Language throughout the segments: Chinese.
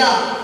女的。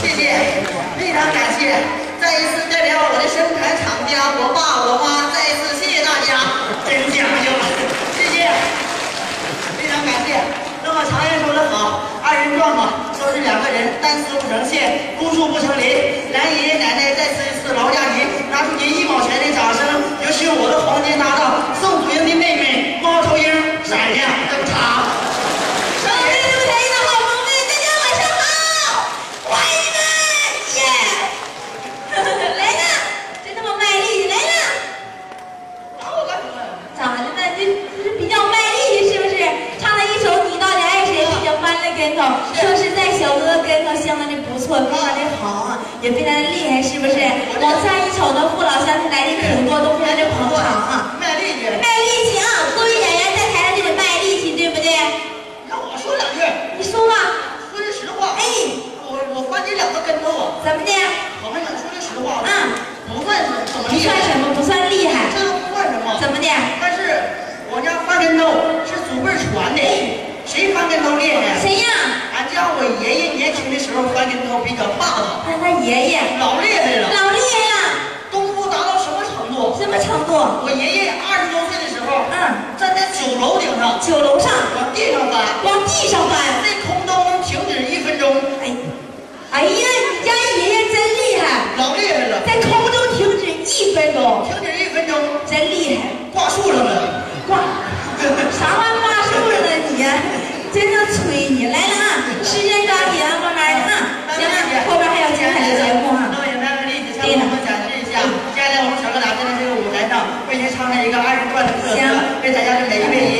谢谢非常感谢。再一次代表我的生产厂家我爸我妈再一次谢谢大家真讲究谢谢非常感谢。那么常言说得好二人转嘛说是两个人单丝不成线孤树不成林。来爷爷奶奶再次酒楼上往地上翻。往地上翻。在空中停止一分钟。哎哎呀你家爷爷真厉害。老厉害了。在空中停止一分钟。停止一分钟。真厉害。挂树上了。挂。啥玩意挂树上了你真的吹你。来了啊 时间抓紧啊慢慢的啊。行了后边还有精彩的节目哈。给他们展示一下。接下来我们小哥俩站在这个舞台上为您唱上一个二人转的歌为咱家的每一位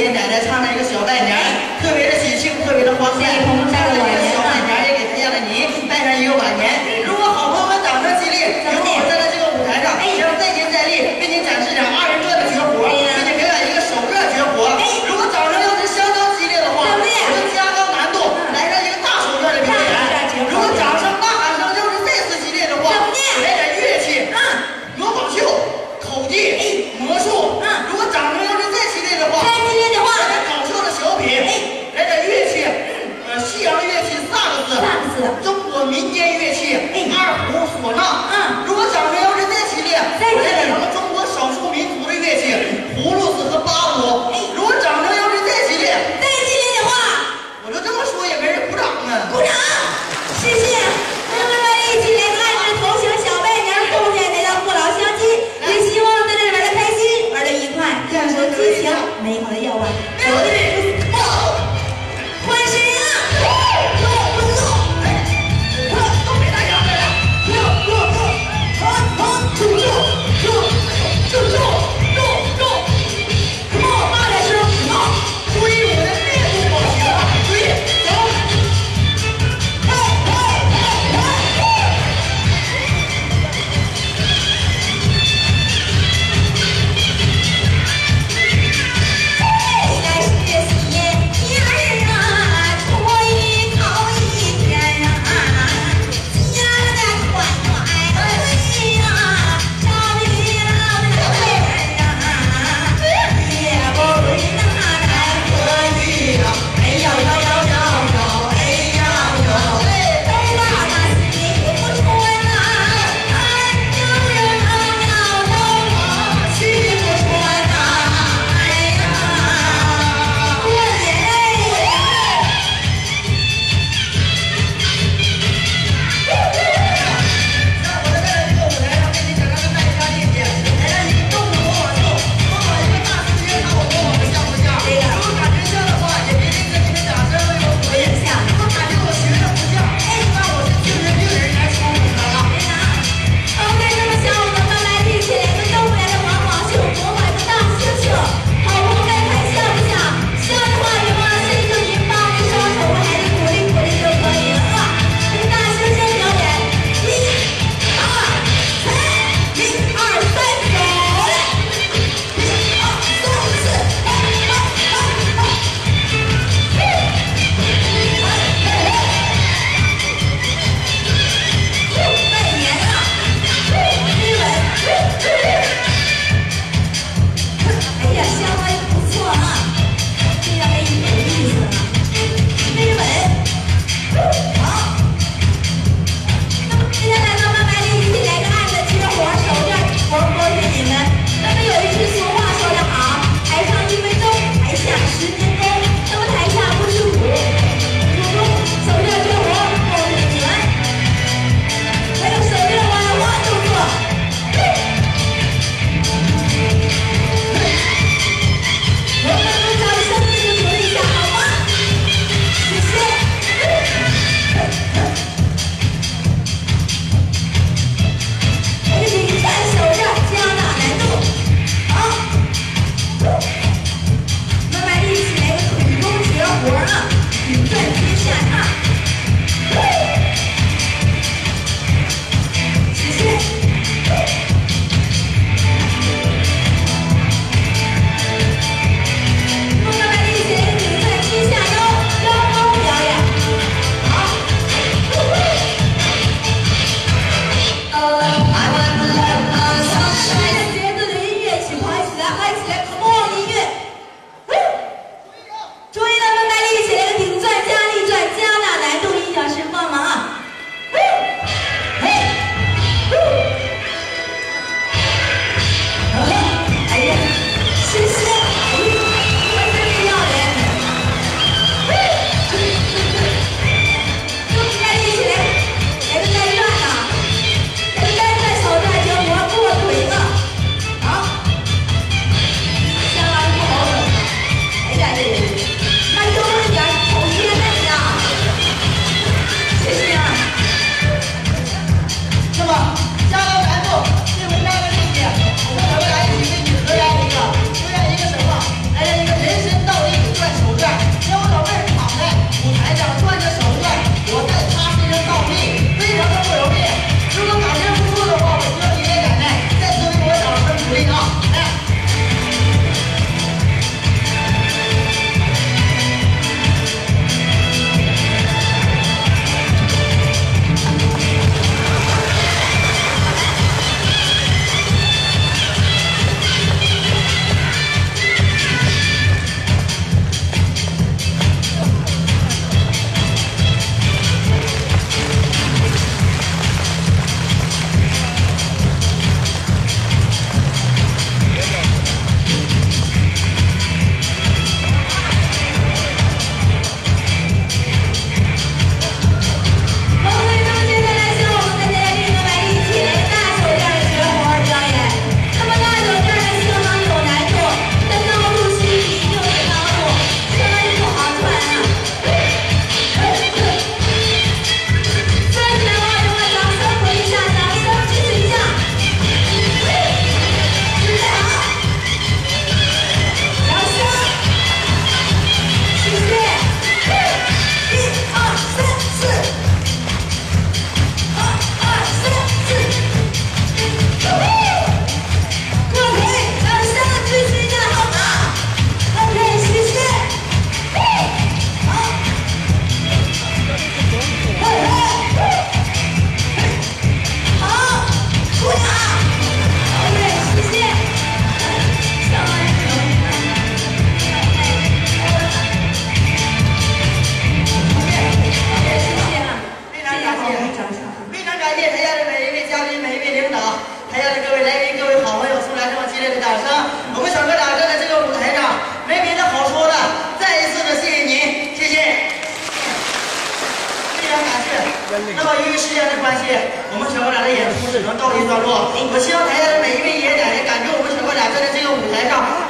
关系，我们小哥俩的演出只能告一段落。我希望台下的每一位爷爷奶奶，感觉我们小哥俩站在这个舞台上，